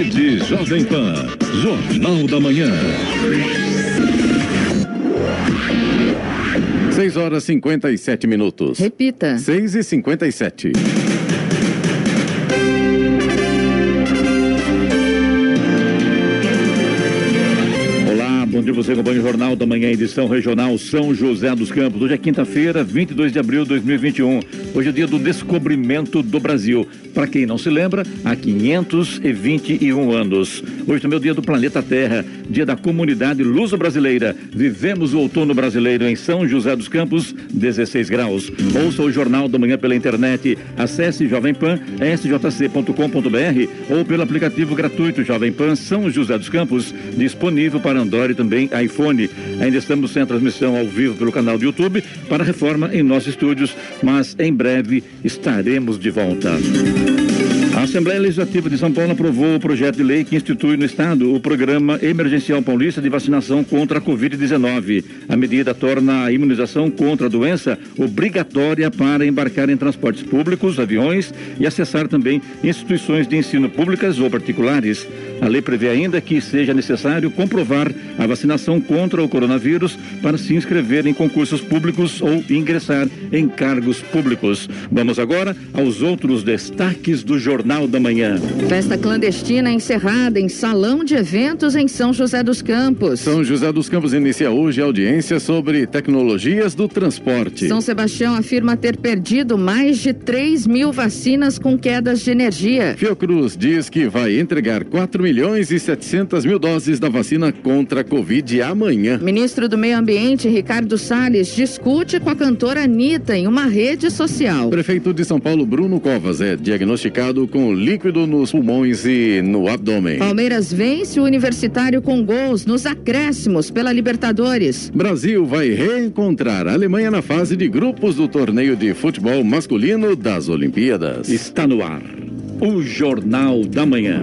Rede Jovem Pan. Jornal da Manhã. 6 horas 57 minutos. Repita. 6 e 57 bom dia você acompanha o Jornal da Manhã, edição regional São José dos Campos. Hoje é quinta-feira, 22 de abril de 2021. Hoje é dia do descobrimento do Brasil. Para quem não se lembra, há 521 anos. Hoje também é o dia do planeta Terra, dia da comunidade luso-brasileira. Vivemos o outono brasileiro em São José dos Campos, 16 graus. Ouça o Jornal da Manhã pela internet. Acesse Jovem Pan, sjc.com.br ou pelo aplicativo gratuito Jovem Pan São José dos Campos, disponível para Android e também iPhone. Ainda estamos sem transmissão ao vivo pelo canal do YouTube para reforma em nossos estúdios, mas em breve estaremos de volta. A Assembleia Legislativa de São Paulo aprovou o projeto de lei que institui no Estado o Programa Emergencial Paulista de Vacinação contra a Covid-19. A medida torna a imunização contra a doença obrigatória para embarcar em transportes públicos, aviões e acessar também instituições de ensino públicas ou particulares. A lei prevê ainda que seja necessário comprovar a vacinação contra o coronavírus para se inscrever em concursos públicos ou ingressar em cargos públicos. Vamos agora aos outros destaques do Jornal da Manhã. Festa clandestina encerrada em salão de eventos em São José dos Campos. São José dos Campos inicia hoje a audiência sobre tecnologias do transporte. São Sebastião afirma ter perdido mais de 3 mil vacinas com quedas de energia. Fiocruz diz que vai entregar 4 milhões e 700 mil doses da vacina contra a Covid amanhã. Ministro do Meio Ambiente, Ricardo Salles, discute com a cantora Anitta em uma rede social. Prefeito de São Paulo, Bruno Covas, é diagnosticado com líquido nos pulmões e no abdômen. Palmeiras vence o Universitário com gols nos acréscimos pela Libertadores. Brasil vai reencontrar a Alemanha na fase de grupos do torneio de futebol masculino das Olimpíadas. Está no ar. O Jornal da Manhã.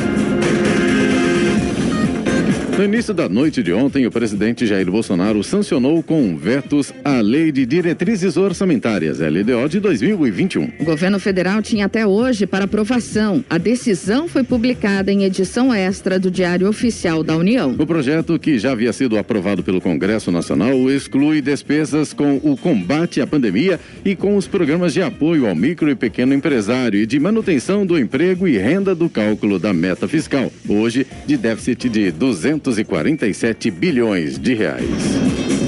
No início da noite de ontem, o presidente Jair Bolsonaro sancionou com vetos a Lei de Diretrizes Orçamentárias, LDO, de 2021. O governo federal tinha até hoje para aprovação. A decisão foi publicada em edição extra do Diário Oficial da União. O projeto, que já havia sido aprovado pelo Congresso Nacional, exclui despesas com o combate à pandemia e com os programas de apoio ao micro e pequeno empresário e de manutenção do emprego e renda do cálculo da meta fiscal, hoje de déficit de 200 247 bilhões de reais.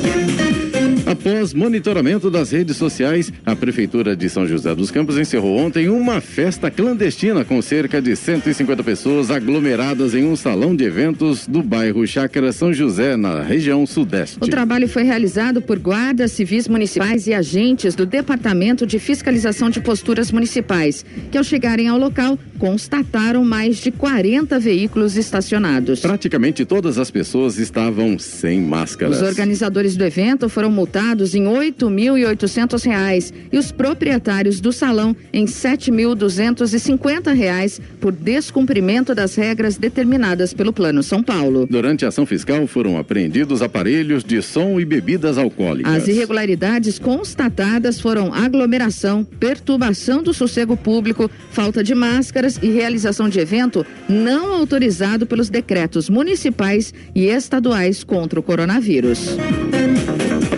Após monitoramento das redes sociais, a Prefeitura de São José dos Campos encerrou ontem uma festa clandestina com cerca de 150 pessoas aglomeradas em um salão de eventos do bairro Chácara São José, na região sudeste. O trabalho foi realizado por guardas civis municipais e agentes do Departamento de Fiscalização de Posturas Municipais, que ao chegarem ao local constataram mais de 40 veículos estacionados. Praticamente todas as pessoas estavam sem máscaras. Os organizadores do evento foram multados multados em oito mil e oitocentos reais e os proprietários do salão em sete mil duzentos e cinquenta reais por descumprimento das regras determinadas pelo Plano São Paulo. Durante a ação fiscal foram apreendidos aparelhos de som e bebidas alcoólicas. As irregularidades constatadas foram aglomeração, perturbação do sossego público, falta de máscaras e realização de evento não autorizado pelos decretos municipais e estaduais contra o coronavírus.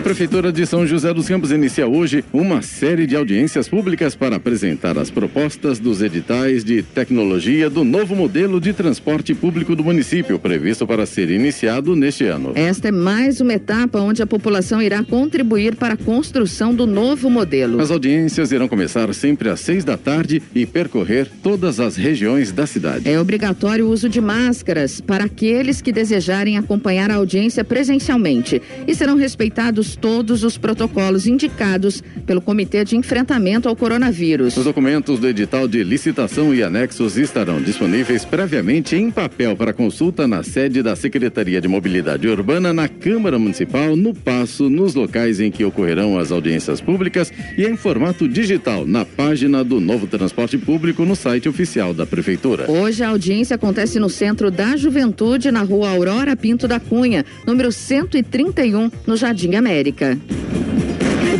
Prefeitura de São José dos Campos inicia hoje uma série de audiências públicas para apresentar as propostas dos editais de tecnologia do novo modelo de transporte público do município, previsto para ser iniciado neste ano. Esta é mais uma etapa onde a população irá contribuir para a construção do novo modelo. As audiências irão começar sempre às seis da tarde e percorrer todas as regiões da cidade. É obrigatório o uso de máscaras para aqueles que desejarem acompanhar a audiência presencialmente e serão respeitados todos os protocolos indicados pelo Comitê de Enfrentamento ao Coronavírus. Os documentos do edital de licitação e anexos estarão disponíveis previamente em papel para consulta na sede da Secretaria de Mobilidade Urbana, na Câmara Municipal, no Passo, nos locais em que ocorrerão as audiências públicas e em formato digital na página do Novo Transporte Público no site oficial da Prefeitura. Hoje a audiência acontece no Centro da Juventude, na rua Aurora Pinto da Cunha, número 131, no Jardim América. O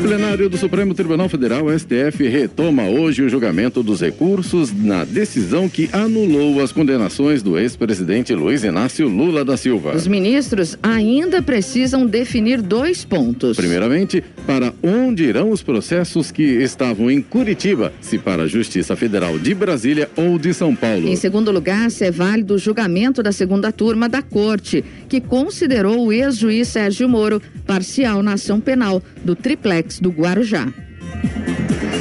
plenário do Supremo Tribunal Federal, STF, retoma hoje o julgamento dos recursos na decisão que anulou as condenações do ex-presidente Luiz Inácio Lula da Silva. Os ministros ainda precisam definir dois pontos. Primeiramente, para onde irão os processos que estavam em Curitiba, se para a Justiça Federal de Brasília ou de São Paulo. Em segundo lugar, se é válido o julgamento da segunda turma da Corte, que considerou o ex-juiz Sérgio Moro parcial na ação penal do triplex do Guarujá.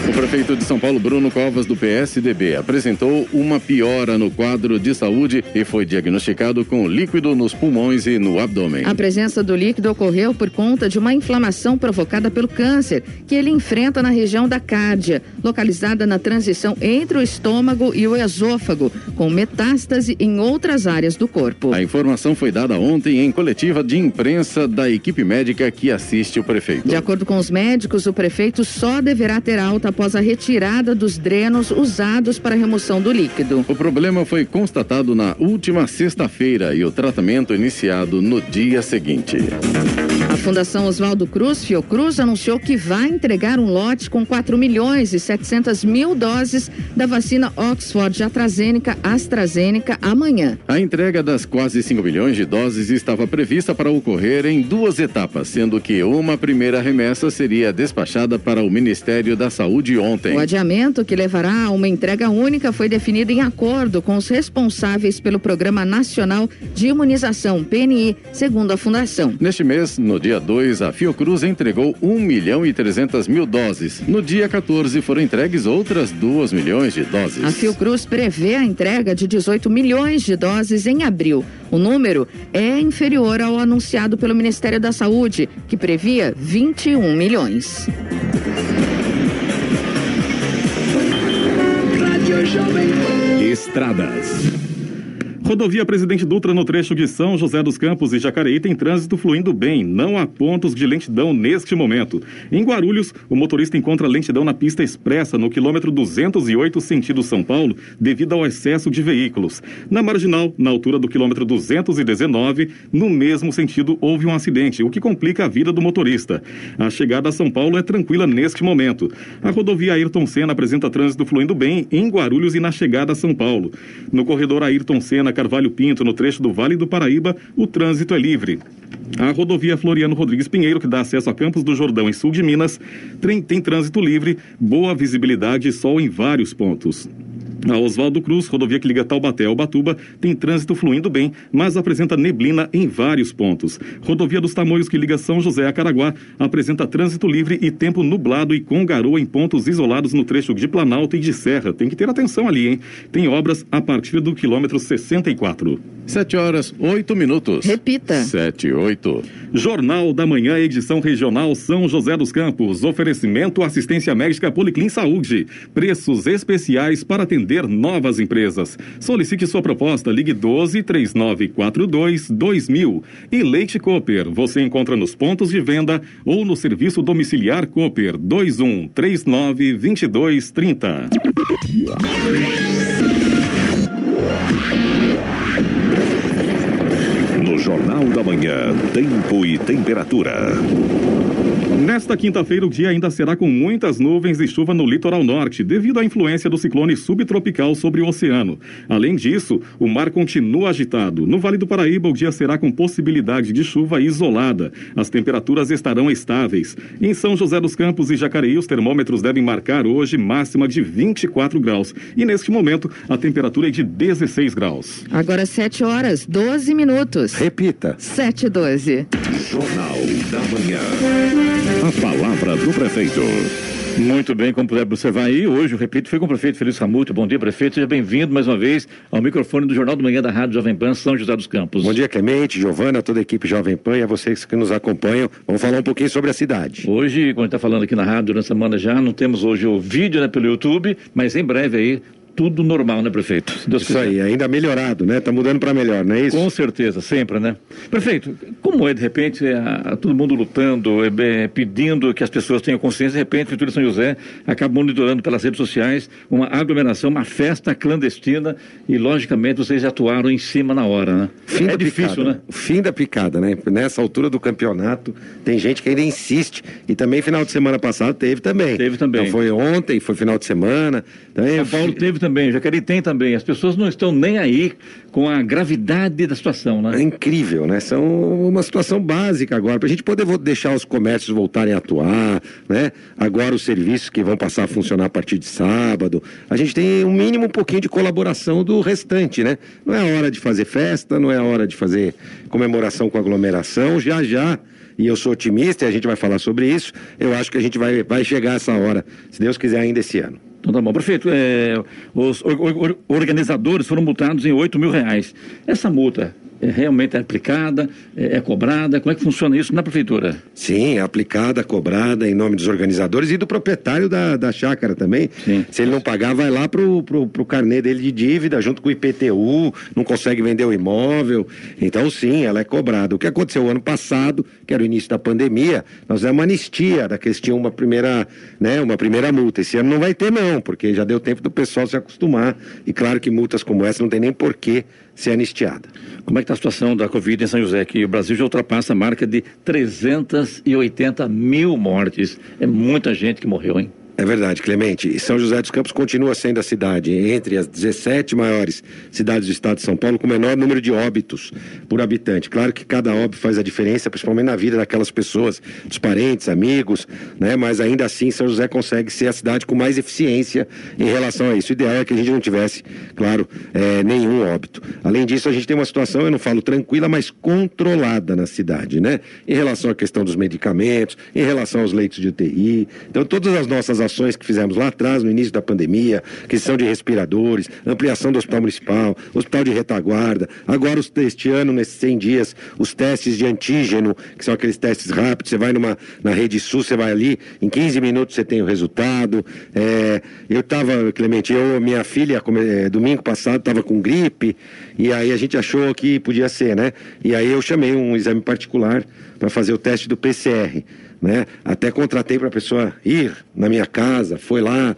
O prefeito de São Paulo, Bruno Covas, do PSDB, apresentou uma piora no quadro de saúde e foi diagnosticado com líquido nos pulmões e no abdômen. A presença do líquido ocorreu por conta de uma inflamação provocada pelo câncer que ele enfrenta na região da cárdia, localizada na transição entre o estômago e o esôfago, com metástase em outras áreas do corpo. A informação foi dada ontem em coletiva de imprensa da equipe médica que assiste o prefeito. De acordo com os médicos, o prefeito só deverá ter alta após a retirada dos drenos usados para a remoção do líquido. O problema foi constatado na última sexta-feira e o tratamento iniciado no dia seguinte. Fundação Oswaldo Cruz, Fiocruz, anunciou que vai entregar um lote com 4 milhões e 700 mil doses da vacina Oxford AstraZeneca AstraZeneca amanhã. A entrega das quase 5 milhões de doses estava prevista para ocorrer em duas etapas, sendo que uma primeira remessa seria despachada para o Ministério da Saúde ontem. O adiamento, que levará a uma entrega única, foi definido em acordo com os responsáveis pelo Programa Nacional de Imunização, PNI, segundo a Fundação. Neste mês, no dia 2, a Fiocruz entregou 1 milhão e 300 mil doses. No dia 14, foram entregues outras 2 milhões de doses. A Fiocruz prevê a entrega de 18 milhões de doses em abril. O número é inferior ao anunciado pelo Ministério da Saúde, que previa 21 milhões. Estradas. Rodovia Presidente Dutra no trecho de São José dos Campos e Jacareí tem trânsito fluindo bem, não há pontos de lentidão neste momento. Em Guarulhos, o motorista encontra lentidão na pista expressa no quilômetro 208 sentido São Paulo, devido ao excesso de veículos. Na marginal, na altura do quilômetro 219, no mesmo sentido houve um acidente, o que complica a vida do motorista. A chegada a São Paulo é tranquila neste momento. A rodovia Ayrton Senna apresenta trânsito fluindo bem em Guarulhos e na chegada a São Paulo. No corredor Ayrton Senna Carvalho Pinto, no trecho do Vale do Paraíba, o trânsito é livre. A rodovia Floriano Rodrigues Pinheiro, que dá acesso a Campos do Jordão, em sul de Minas, tem, tem trânsito livre, boa visibilidade e sol em vários pontos. A Oswaldo Cruz, rodovia que liga Taubaté ao Batuba, tem trânsito fluindo bem, mas apresenta neblina em vários pontos. Rodovia dos Tamoios, que liga São José a Caraguá, apresenta trânsito livre e tempo nublado e com garoa em pontos isolados no trecho de Planalto e de Serra. Tem que ter atenção ali, hein? Tem obras a partir do quilômetro 64. 7 horas, 8 minutos. Repita. 7 8. Jornal da Manhã, edição regional São José dos Campos. Oferecimento assistência médica Policlin Saúde. Preços especiais para atender novas empresas. Solicite sua proposta, ligue 12 3942 2000. E Leite Cooper, você encontra nos pontos de venda ou no serviço domiciliar Cooper 21 39 22 30. No Jornal da Manhã, Tempo e Temperatura. Nesta quinta-feira, o dia ainda será com muitas nuvens e chuva no litoral norte, devido à influência do ciclone subtropical sobre o oceano. Além disso, o mar continua agitado. No Vale do Paraíba, o dia será com possibilidade de chuva isolada. As temperaturas estarão estáveis. Em São José dos Campos e Jacareí, os termômetros devem marcar hoje máxima de 24 graus. E neste momento, a temperatura é de 16 graus. Agora 7 horas, 12 minutos. Repita. 7 e 12. Jornal da Manhã. Do prefeito. Muito bem, como puder observar aí, hoje o repito foi com o prefeito Feliz Ramute. Bom dia, prefeito. Seja bem-vindo mais uma vez ao microfone do Jornal do Manhã da Rádio Jovem Pan São José dos Campos. Bom dia, Clemente, Giovana, toda a equipe Jovem Pan e a vocês que nos acompanham. Vamos falar um pouquinho sobre a cidade. Hoje, quando a gente está falando aqui na rádio durante a semana já, não temos hoje o vídeo né, pelo YouTube, mas em breve aí tudo normal, né, prefeito? Deus isso quiser. aí, ainda melhorado, né? Está mudando para melhor, não é isso? Com certeza, sempre, né? Prefeito, como é de repente é, todo mundo lutando, é, é, pedindo que as pessoas tenham consciência, de repente, Prefeitura de São José acaba monitorando pelas redes sociais uma aglomeração, uma festa clandestina e, logicamente, vocês atuaram em cima na hora, né? Fim é difícil, picada, né? Fim da picada, né? Nessa altura do campeonato, tem gente que ainda insiste. E também, final de semana passado, teve também. Teve também. Então, foi ontem, foi final de semana. Também, São Paulo teve também, Jacareí tem também. As pessoas não estão nem aí com a gravidade da situação, né? É incrível, né? São uma situação básica agora, para a gente poder deixar os comércios voltarem a atuar, né? Agora os serviços que vão passar a funcionar a partir de sábado. A gente tem um mínimo um pouquinho de colaboração do restante, né? Não é hora de fazer festa, não é hora de fazer comemoração com aglomeração, já já e eu sou otimista e a gente vai falar sobre isso. Eu acho que a gente vai, vai chegar essa hora, se Deus quiser, ainda esse ano. Então tá bom. Prefeito, é, os organizadores foram multados em 8 mil reais. Essa multa é, realmente é aplicada, é, é, cobrada? Como é que funciona isso na prefeitura? Sim, é aplicada, cobrada em nome dos organizadores e do proprietário da, da chácara também. Sim. Se ele não pagar, vai lá pro, pro, pro carnê dele de dívida, junto com o IPTU, não consegue vender o imóvel. Então, sim, ela é cobrada. O que aconteceu ano passado, que era o início da pandemia, nós demos uma anistia daqueles tinham uma primeira, né, uma primeira multa. Esse ano não vai ter, não, porque já deu tempo do pessoal se acostumar. E claro que multas como essa não tem nem porquê ser anistiada. Como é que está a situação da Covid em São José? Que o Brasil já ultrapassa a marca de 380 mil mortes. É muita gente que morreu, hein? É verdade, Clemente. E São José dos Campos continua sendo a cidade entre as 17 maiores cidades do estado de São Paulo com o menor número de óbitos por habitante. Claro que cada óbito faz a diferença, principalmente na vida daquelas pessoas, dos parentes, amigos, né? Mas ainda assim, São José consegue ser a cidade com mais eficiência em relação a isso. O ideal é que a gente não tivesse, claro, é, nenhum óbito. Além disso, a gente tem uma situação, eu não falo tranquila, mas controlada na cidade, né? Em relação à questão dos medicamentos, em relação aos leitos de UTI. Então, todas as nossas ações que fizemos lá atrás, no início da pandemia, questão de respiradores, ampliação do hospital municipal, hospital de retaguarda, agora este ano, nesses 100 dias, os testes de antígeno, que são aqueles testes rápidos, você vai numa, na rede sul, você vai ali, em 15 minutos você tem o resultado. É, eu estava, Clemente, eu, minha filha, é, domingo passado, estava com gripe, e aí a gente achou que podia ser, né? E aí eu chamei um exame particular para fazer o teste do PCR né? Até contratei para a pessoa ir na minha casa, foi lá,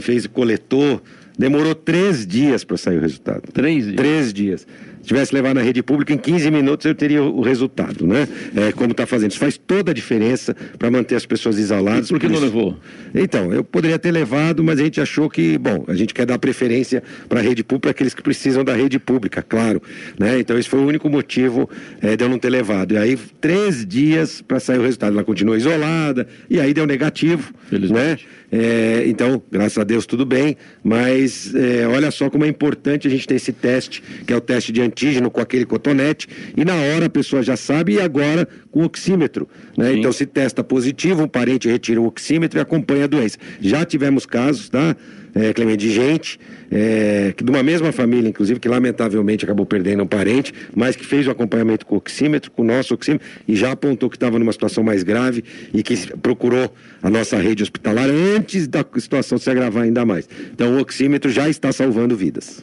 fez coletor. Demorou três dias para sair o resultado. Três dias? Três dias tivesse levado na rede pública, em 15 minutos eu teria o resultado, né? É, como está fazendo. Isso faz toda a diferença para manter as pessoas isoladas. E por que por não levou? Então, eu poderia ter levado, mas a gente achou que, bom, a gente quer dar preferência para a rede pública, aqueles que precisam da rede pública, claro. Né? Então, esse foi o único motivo é, de eu não ter levado. E aí, três dias para sair o resultado. Ela continua isolada, e aí deu negativo. Né? É, então, graças a Deus, tudo bem. Mas é, olha só como é importante a gente ter esse teste, que é o teste de antígeno com aquele cotonete, e na hora a pessoa já sabe, e agora com oxímetro. Né? Então, se testa positivo, um parente retira o oxímetro e acompanha a doença. Já tivemos casos, tá? É, Clemente, de gente é, de uma mesma família, inclusive, que lamentavelmente acabou perdendo um parente, mas que fez o acompanhamento com o oxímetro, com o nosso oxímetro, e já apontou que estava numa situação mais grave e que procurou a nossa rede hospitalar antes da situação se agravar ainda mais. Então, o oxímetro já está salvando vidas.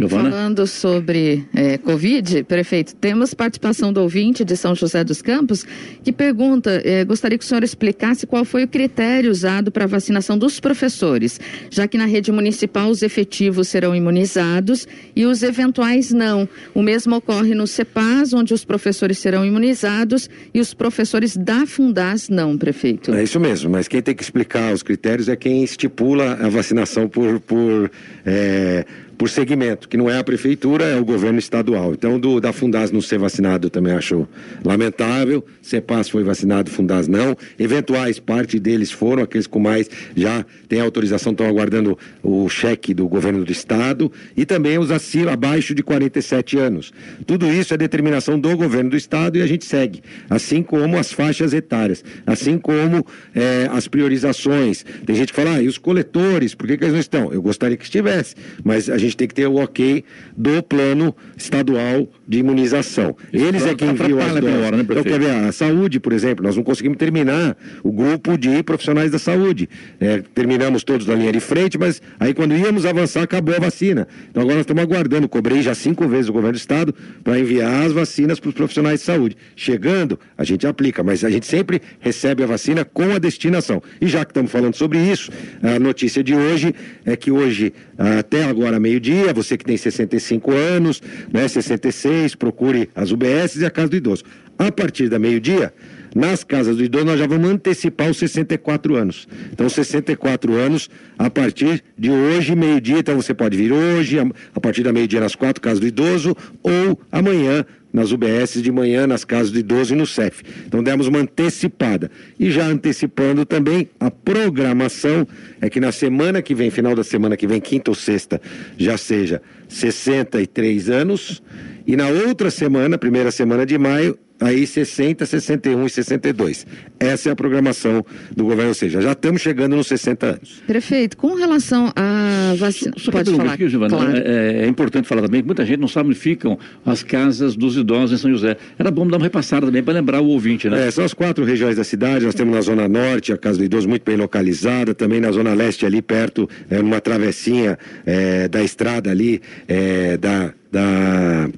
Giovana? Falando sobre é, Covid, prefeito, temos participação do ouvinte de São José dos Campos que pergunta: é, gostaria que o senhor explicasse qual foi o critério usado para a vacinação dos professores, já que na rede municipal os efetivos serão imunizados e os eventuais não. O mesmo ocorre no CEPAS, onde os professores serão imunizados e os professores da Fundas não, prefeito. É isso mesmo, mas quem tem que explicar os critérios é quem estipula a vacinação por. por é por segmento, que não é a prefeitura, é o governo estadual. Então, do, da Fundas não ser vacinado também acho lamentável. CEPAS foi vacinado, Fundas não. Eventuais, parte deles foram, aqueles com mais já têm autorização, estão aguardando o cheque do governo do estado. E também os acima, abaixo de 47 anos. Tudo isso é determinação do governo do estado e a gente segue. Assim como as faixas etárias, assim como é, as priorizações. Tem gente que fala, ah, e os coletores, por que, que eles não estão? Eu gostaria que estivesse, mas a gente tem que ter o ok do plano estadual de imunização. Eles é plano quem enviam as pela hora, né, Então, quer ver, a saúde, por exemplo, nós não conseguimos terminar o grupo de profissionais da saúde. É, terminamos todos na linha de frente, mas aí quando íamos avançar, acabou a vacina. Então agora nós estamos aguardando, cobrei já cinco vezes o governo do estado para enviar as vacinas para os profissionais de saúde. Chegando, a gente aplica, mas a gente sempre recebe a vacina com a destinação. E já que estamos falando sobre isso, a notícia de hoje é que hoje, até agora meio-dia, você que tem 65 anos, né, 66, procure as UBS e a Casa do Idoso. A partir da meio-dia, nas casas do idoso, nós já vamos antecipar os 64 anos. Então, 64 anos a partir de hoje, meio-dia. Então, você pode vir hoje, a, partir da meio-dia, nas quatro casas do idoso, ou amanhã, nas UBS de manhã, nas casas do idoso e no CEF. Então, demos uma antecipada. E já antecipando também a programação, é que na semana que vem, final da semana que vem, quinta ou sexta, já seja 63 anos. E na outra semana, primeira semana de maio, aí 60, 61 e 62. Essa é a programação do governo, ou seja, já estamos chegando nos 60 anos. Prefeito, com relação à vacina. Só Pode para falar. aqui, Giovana, Claro. é, é importante falar também que muita gente não sabe onde ficam as casas dos idosos em São José. Era bom dar uma repassada também para lembrar o ouvinte, né? É, são as quatro regiões da cidade. Nós temos na Zona Norte a Casa do Idoso muito bem localizada, também na Zona Leste, ali perto, é, numa travessinha é, da estrada ali, é, da. Da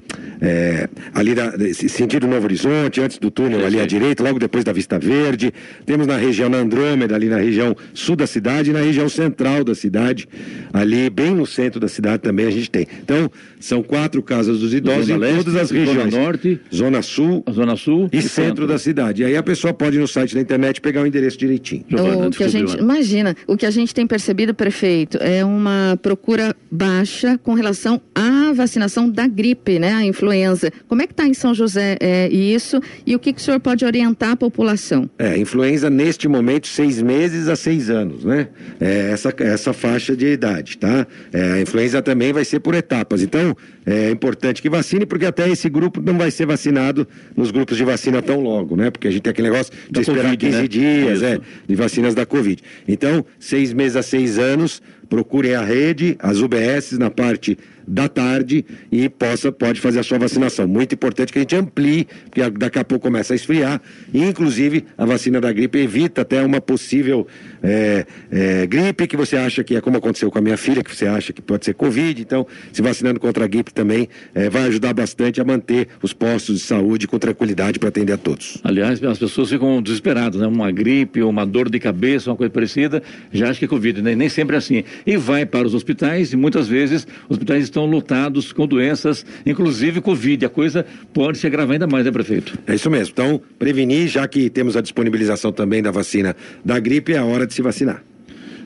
é, ali da, sentido Novo Horizonte, antes do túnel Sim, ali à sim. direita, logo depois da Vista Verde. Temos na região na Andrômeda, ali na região sul da cidade e na região central da cidade, ali bem no centro da cidade também a gente tem. Então, são quatro casas dos idosos Zona em Leste, todas as Zona regiões. Norte. Zona Sul, Zona Sul e centro da cidade. E aí a pessoa pode ir no site da internet pegar o endereço direitinho. Giovana, o que a gente imagina, o que a gente tem percebido, prefeito, é uma procura baixa com relação à vacinação da gripe, né, a influenza. Como é que está em São José é, isso e o que, que o senhor pode orientar a população? É, influenza neste momento, seis meses a seis anos, né? É essa, essa faixa de idade, tá? É, a influenza também vai ser por etapas. Então, é importante que vacine, porque até esse grupo não vai ser vacinado nos grupos de vacina tão logo, né? Porque a gente tem aquele negócio de Da esperar Covid, 15 né? dias, Isso. é, de vacinas da Covid. Então, seis meses a seis anos, procurem a rede, as UBS na parte da tarde e possa, pode fazer a sua vacinação. Muito importante que a gente amplie, porque daqui a pouco começa a esfriar. E, inclusive, a vacina da gripe evita até uma possível é, é, gripe que você acha que é como aconteceu com a minha filha, que você acha que pode ser Covid. Então, se vacinando contra a gripe também é, vai ajudar bastante a manter os postos de saúde com tranquilidade para atender a todos. Aliás, as pessoas ficam desesperadas, né? Uma gripe, uma dor de cabeça, uma coisa parecida, já acha que é Covid, né? Nem sempre é assim. E vai para os hospitais e muitas vezes os hospitais estão lotados com doenças, inclusive Covid. A coisa pode se agravar ainda mais, né, prefeito? É isso mesmo. Então, prevenir, já que temos a disponibilização também da vacina da gripe, é a hora de se vacinar.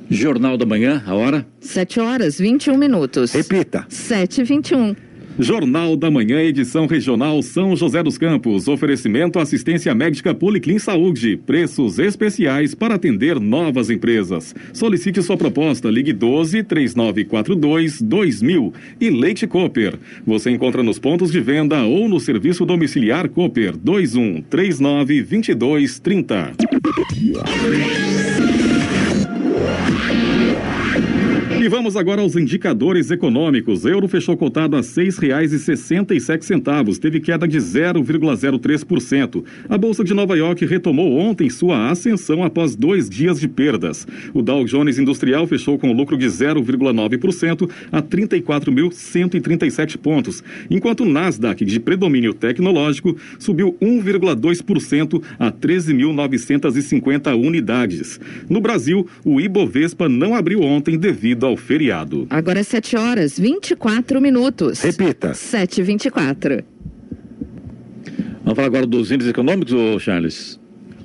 Jornal da Manhã, a hora? 7 horas 21 minutos. Repita. 7 e 21. Jornal da Manhã, edição regional São José dos Campos. Oferecimento assistência médica Policlin Saúde. Preços especiais para atender novas empresas. Solicite sua proposta. Ligue 12 3942 2000. E Leite Cooper. Você encontra nos pontos de venda ou no serviço domiciliar Cooper 21 39 22 30. E vamos agora aos indicadores econômicos. Euro fechou cotado a sete centavos, teve queda de 0,03%. A Bolsa de Nova York retomou ontem sua ascensão após dois dias de perdas. O Dow Jones Industrial fechou com lucro de 0,9% a 34.137 pontos, enquanto o Nasdaq, de predomínio tecnológico, subiu 1,2% a 13.950 unidades. No Brasil, o Ibovespa não abriu ontem devido ao feriado. Agora é 7 horas 24 minutos. Repita. 7 e 24. Vamos falar agora dos índices econômicos, ô Charles?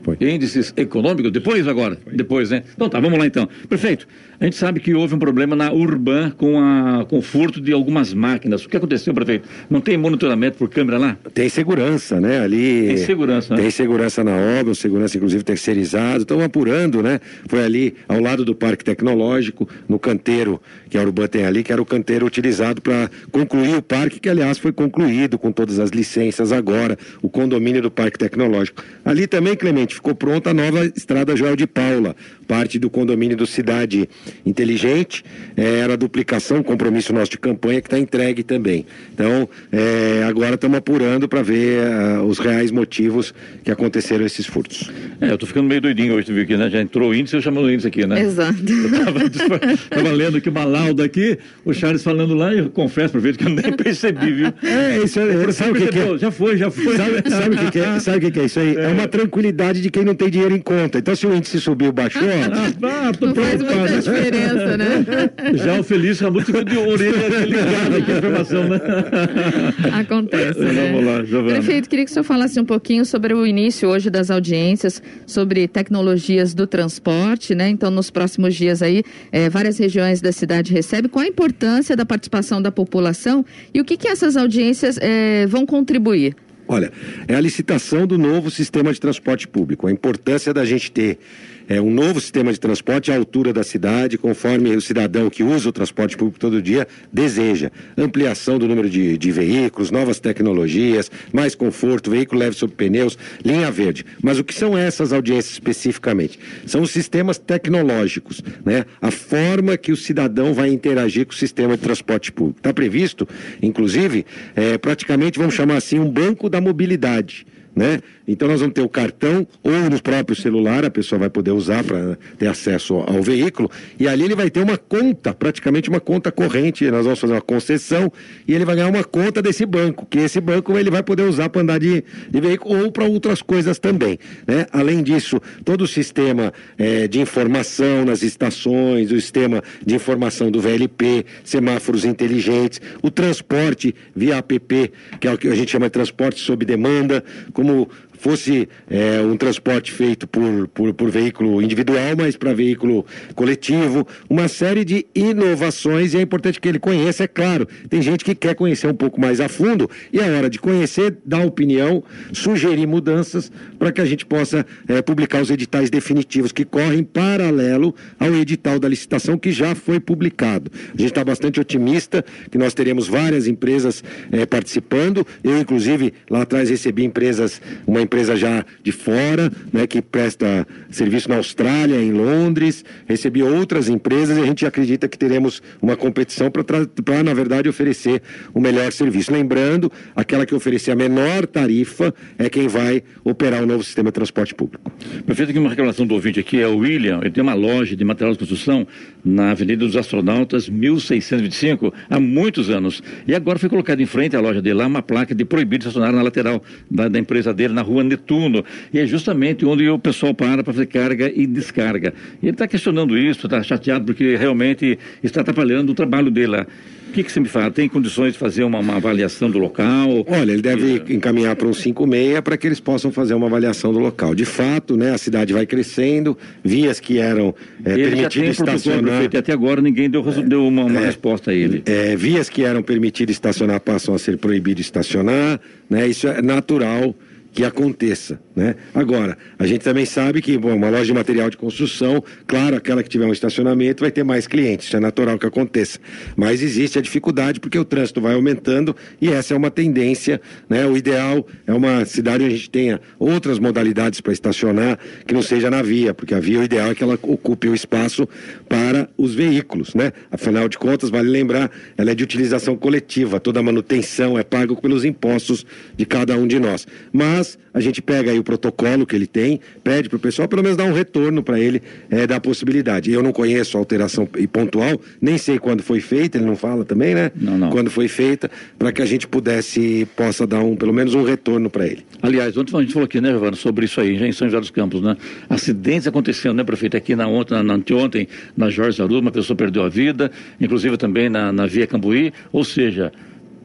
Foi. Índices econômicos, depois agora? Depois, né? Então tá, vamos lá então. Prefeito, A gente sabe que houve um problema na Urban com, a, com o furto de algumas máquinas. O que aconteceu, prefeito? Não tem monitoramento por câmera lá? Tem segurança, né? Ali. Tem segurança, né? Tem segurança na obra, segurança inclusive terceirizado. Estão apurando, né? Foi ali ao lado do Parque Tecnológico, no canteiro que a Urban tem ali, que era o canteiro utilizado para concluir o parque, que aliás foi concluído com todas as licenças agora, o condomínio do Parque Tecnológico. Ali também, Clemente, ficou pronta a nova estrada Joel de Paula, parte do condomínio do Cidade Inteligente. É, era a duplicação, compromisso nosso de campanha que está entregue também. Então, é, agora estamos apurando para ver uh, os reais motivos que aconteceram esses furtos. É, eu estou ficando meio doidinho hoje, viu aqui, né? Já entrou o índice, eu chamando o índice aqui, né? Exato. Eu tava, lendo aqui uma lauda aqui, o Charles falando lá, e eu confesso, prefeito, que eu nem percebi, viu? É, isso é, sabe o que, que, é? Já foi, já foi. Sabe, sabe o que, que, é? Sabe o que, que é isso aí? É. é. uma tranquilidade de quem não tem dinheiro em conta. Então, se o índice subiu, baixou. Ah, ah, não faz muita diferença, né? Já o Feliz Ramuto ficou de orelha ligado aqui a informação, né? Acontece, né? Vamos lá, Giovana. Prefeito, queria que o senhor falasse um pouquinho sobre o início hoje das audiências sobre tecnologias do transporte, né? Então, nos próximos dias aí, é, várias regiões da cidade recebem. Qual a importância da participação da população e o que, que essas audiências é, vão contribuir? Olha, é a licitação do novo sistema de transporte público. A importância da gente ter é, um novo sistema de transporte à altura da cidade, conforme o cidadão que usa o transporte público todo dia deseja. Ampliação do número de, de veículos, novas tecnologias, mais conforto, veículo leve sob pneus, linha verde. Mas o que são essas audiências especificamente? São os sistemas tecnológicos, né? A forma que o cidadão vai interagir com o sistema de transporte público. Está previsto, inclusive, é, praticamente, vamos chamar assim, um banco da mobilidade né? Então nós vamos ter o cartão ou no próprio celular, a pessoa vai poder usar para ter acesso ao veículo, e ali ele vai ter uma conta, praticamente uma conta corrente, nós vamos fazer uma concessão e ele vai ganhar uma conta desse banco, que esse banco ele vai poder usar para andar de, de, veículo ou para outras coisas também, né? Além disso, todo o sistema é, de informação nas estações, o sistema de informação do VLP, semáforos inteligentes, o transporte via app, que é o que a gente chama de transporte sob demanda, como fosse é, um transporte feito por, por, por veículo individual, mas para veículo coletivo, uma série de inovações e é importante que ele conheça, é claro. Tem gente que quer conhecer um pouco mais a fundo e é hora de conhecer, dar opinião, sugerir mudanças para que a gente possa é, publicar os editais definitivos que correm paralelo ao edital da licitação que já foi publicado. A gente está bastante otimista que nós teremos várias empresas é, participando. Eu, inclusive, lá atrás recebi empresas, uma empresa empresa já de fora, né, que presta serviço na Austrália, em Londres, recebi outras empresas e a gente acredita que teremos uma competição para, na verdade, oferecer o melhor serviço. Lembrando, aquela que oferecer a menor tarifa é quem vai operar o novo sistema de transporte público. Prefeito, aqui uma reclamação do ouvinte aqui é o William, ele tem uma loja de material de construção na Avenida dos Astronautas, 1625, há muitos anos. E agora foi colocado em frente à loja dele lá uma placa de proibido estacionar na lateral da, da empresa dele, na rua rua Netuno. E é justamente onde o pessoal para para fazer carga e descarga. E ele está questionando isso, está chateado porque realmente está atrapalhando o trabalho dele lá. O que, que você me fala? Tem condições de fazer uma, uma avaliação do local? Olha, ele deve encaminhar para um 56 para que eles possam fazer uma avaliação do local. De fato, né, a cidade vai crescendo, vias que eram é, permitidas estacionar. até agora ninguém deu, deu uma, uma é, resposta a ele. É, vias que eram permitidas estacionar passam a ser proibidas estacionar, né? Isso é natural que aconteça. Né? Agora, a gente também sabe que bom, uma loja de material de construção, claro, aquela que tiver um estacionamento vai ter mais clientes, isso é natural que aconteça. Mas existe a dificuldade porque o trânsito vai aumentando e essa é uma tendência. Né? O ideal é uma cidade onde a gente tenha outras modalidades para estacionar que não seja na via, porque a via o ideal é que ela ocupe o espaço para os veículos. Né? Afinal de contas, vale lembrar, ela é de utilização coletiva, toda a manutenção é paga pelos impostos de cada um de nós. Mas a gente pega aí o protocolo que ele tem, pede para o pessoal pelo menos dar um retorno para ele é, da possibilidade. Eu não conheço a alteração pontual, nem sei quando foi feita, ele não fala também, né? Não, não. Quando foi feita, para que a gente pudesse, possa dar um, pelo menos um retorno para ele. Aliás, ontem a gente falou aqui, né, Giovana, sobre isso aí, já em São José dos Campos, né? Acidentes acontecendo, né, prefeito? Aqui na ontem, na, na anteontem, na Jorge Zaru, uma pessoa perdeu a vida, inclusive também na, na Via Cambuí, ou seja,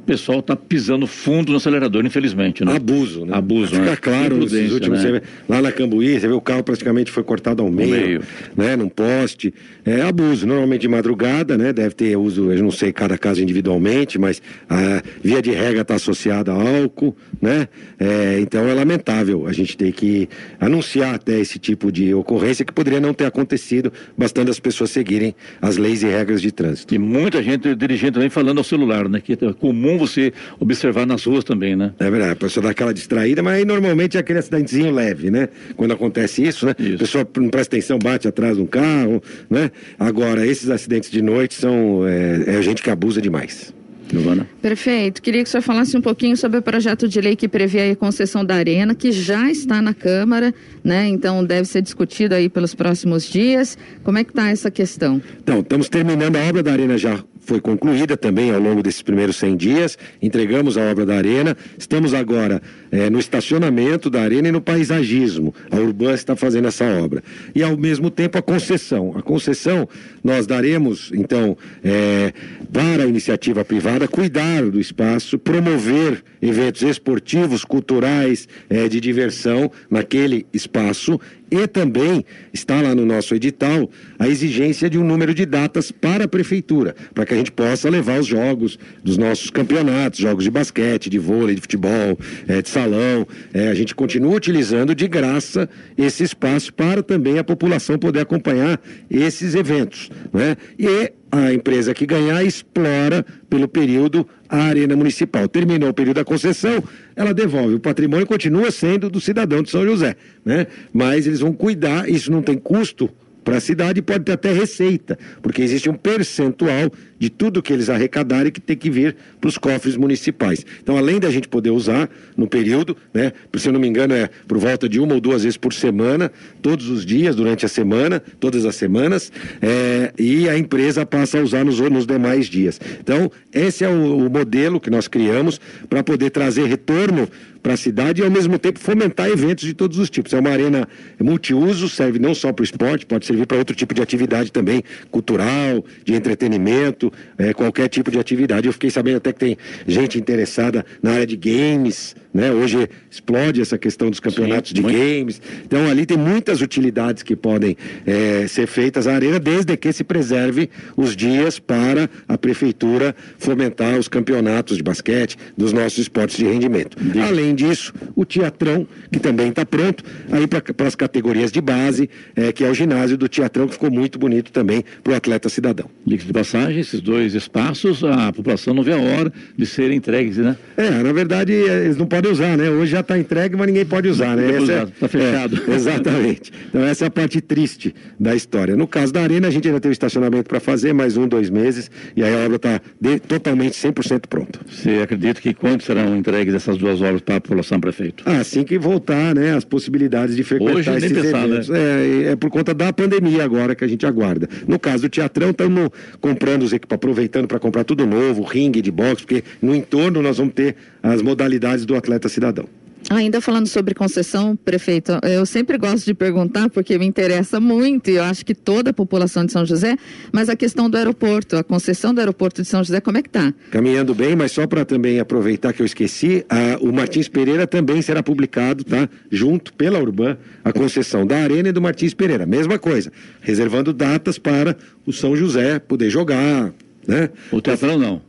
pessoal está pisando fundo no acelerador, infelizmente. Né? Abuso, né? Abuso, Fica né? claro nesses últimos. né? vê, lá na Cambuí, você vê o carro praticamente foi cortado ao meio, meio. né? Num poste. É abuso, normalmente de madrugada, né? Deve ter uso, eu não sei cada caso individualmente, mas a via de regra está associada a álcool, né? É, então é lamentável a gente ter que anunciar até esse tipo de ocorrência que poderia não ter acontecido, bastando as pessoas seguirem as leis e regras de trânsito. E muita gente dirigindo também falando ao celular, né? Que é comum você observar nas ruas também, né? É verdade, a pessoa dá aquela distraída, mas aí normalmente é aquele acidentezinho leve, né? Quando acontece isso, né? Isso. A pessoa não presta atenção, bate atrás de um carro, né? Agora, esses acidentes de noite são. É, é gente que abusa demais. Giovana? Perfeito. Queria que o senhor falasse um pouquinho sobre o projeto de lei que prevê a concessão da arena, que já está na Câmara, né? Então deve ser discutido aí pelos próximos dias. Como é que está essa questão? Então, estamos terminando a obra da Arena já foi concluída também ao longo desses primeiros 100 dias. Entregamos a obra da Arena. Estamos agora eh, no estacionamento da Arena e no paisagismo. A Urban está fazendo essa obra. E ao mesmo tempo a concessão. A concessão nós daremos, então, eh, para a iniciativa privada cuidar do espaço, promover eventos esportivos, culturais, eh, de diversão naquele espaço e também está lá no nosso edital a exigência de um número de datas para a prefeitura, para que a gente possa levar os jogos dos nossos campeonatos, jogos de basquete, de vôlei, de futebol, eh, de salão. Eh, a gente continua utilizando de graça esse espaço para também a população poder acompanhar esses eventos. Né? E a empresa que ganhar explora pelo período a arena municipal. Terminou o período da concessão, ela devolve. O patrimônio continua sendo do cidadão de São José, né? Mas eles vão cuidar, isso não tem custo para a cidade pode ter até receita, porque existe um percentual de tudo que eles arrecadarem que tem que vir para os cofres municipais. Então, além da gente poder usar no período, né, se eu não me engano, é por volta de uma ou duas vezes por semana, todos os dias, durante a semana, todas as semanas, é, e a empresa passa a usar nos, nos demais dias. Então, esse é o, o modelo que nós criamos para poder trazer retorno para a cidade e ao mesmo tempo fomentar eventos de todos os tipos. É uma arena multiuso, serve não só para o esporte, pode servir para outro tipo de atividade também, cultural, de entretenimento, é, qualquer tipo de atividade. Eu fiquei sabendo até que tem gente interessada na área de games, né? Hoje explode essa questão dos campeonatos Sim, de muito. games. Então ali tem muitas utilidades que podem é, ser feitas à arena, desde que se preserve os dias para a prefeitura fomentar os campeonatos de basquete dos nossos esportes de rendimento. Além disso, o teatrão, que também está pronto, aí para as categorias de base, é, que é o ginásio do teatrão, que ficou muito bonito também para o atleta cidadão. Diga de passagem, esses dois espaços, a população não vê a hora de serem entregues, né? É, na verdade, é, eles não podem usar, né? Hoje já está entregue, mas ninguém pode usar, né? Não Essa é- tá fechado. é, exatamente. Então, essa é a parte triste da história. No caso da Arena, a gente ainda tem o estacionamento para fazer, mais um, dois meses, e aí a obra está totalmente 100% pronta. Você acredita que quando serão entregues essas duas obras para a população, prefeito? Ah, Assim que voltar, né, as possibilidades de frequentar Hoje nem esses pensar, né? eventos. É, é por conta da pandemia agora que a gente aguarda. No caso do Teatrão, estamos comprando os equipamentos, aproveitando para comprar tudo novo, ringue de boxe, porque no entorno nós vamos ter as modalidades do atleta cidadão. Ainda falando sobre concessão, prefeito, eu sempre gosto de perguntar porque me interessa muito e eu acho que toda a população de São José, mas a questão do aeroporto, a concessão do aeroporto de São José, como é que tá? Caminhando bem, mas só para também aproveitar que eu esqueci, a- o Martins Pereira também será publicado, tá? Junto pela Urban, a concessão da Arena e do Martins Pereira. Mesma coisa, reservando datas para o São José poder jogar, né? O teatrão não.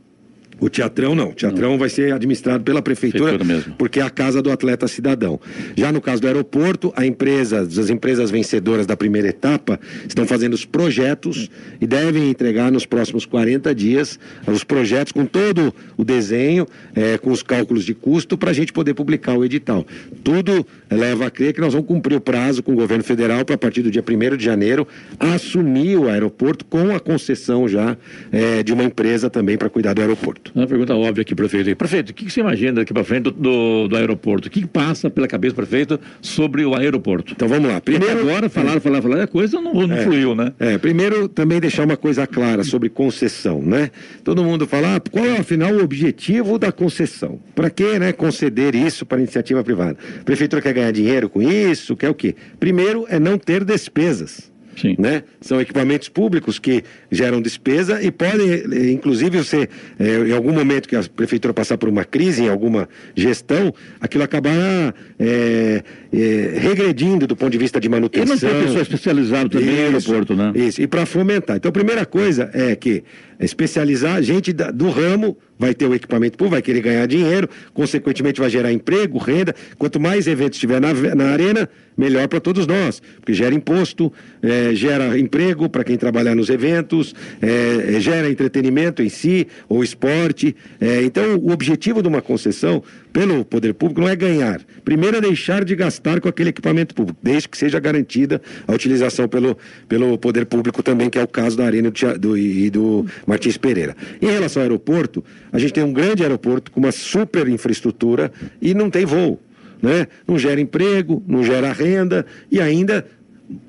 O teatrão não. O teatrão vai ser administrado pela prefeitura, Prefeitura mesmo. porque é a casa do atleta cidadão. Já no caso do aeroporto, a empresa, as empresas vencedoras da primeira etapa estão fazendo os projetos e devem entregar nos próximos 40 dias os projetos com todo o desenho, eh, com os cálculos de custo, para a gente poder publicar o edital. Tudo leva a crer que nós vamos cumprir o prazo com o governo federal para, a partir do dia 1 de janeiro, assumir o aeroporto com a concessão já eh, de uma empresa também para cuidar do aeroporto. Uma pergunta óbvia aqui, prefeito. Prefeito, o que que você imagina daqui para frente do, do, do aeroporto? O que passa pela cabeça do prefeito sobre o aeroporto? Então vamos lá. Primeiro, agora falaram, falaram, falaram, a coisa não, não É. fluiu, né? É, primeiro também deixar uma coisa clara sobre concessão, né? Todo mundo fala, ah, qual é afinal o objetivo da concessão? Para que, né, conceder isso para iniciativa privada? A prefeitura quer ganhar dinheiro com isso, quer o quê? Primeiro é não ter despesas. Sim. Né? São equipamentos públicos que geram despesa e podem, eh, inclusive, você, eh, em algum momento que a prefeitura passar por uma crise, em alguma gestão, aquilo acabar eh, eh, regredindo do ponto de vista de E manutenção. não tem pessoa especializada também no Isso, aeroporto, né? Isso, e para fomentar. Então, a primeira coisa é que especializar gente do ramo vai ter o equipamento público, vai querer ganhar dinheiro, consequentemente vai gerar emprego, renda. Quanto mais eventos tiver na, na arena, melhor para todos nós, porque gera imposto, eh, gera emprego para quem trabalhar nos eventos, eh, eh, gera entretenimento em si, ou esporte. Eh, então, o objetivo de uma concessão pelo poder público não é ganhar. Primeiro é deixar de gastar com aquele equipamento público, desde que seja garantida a utilização pelo, pelo poder público também, que é o caso da Arena do, do- e do Martins Pereira. Em relação ao aeroporto, a gente tem um grande aeroporto com uma super infraestrutura e não tem voo. Né? Não gera emprego, não gera renda e ainda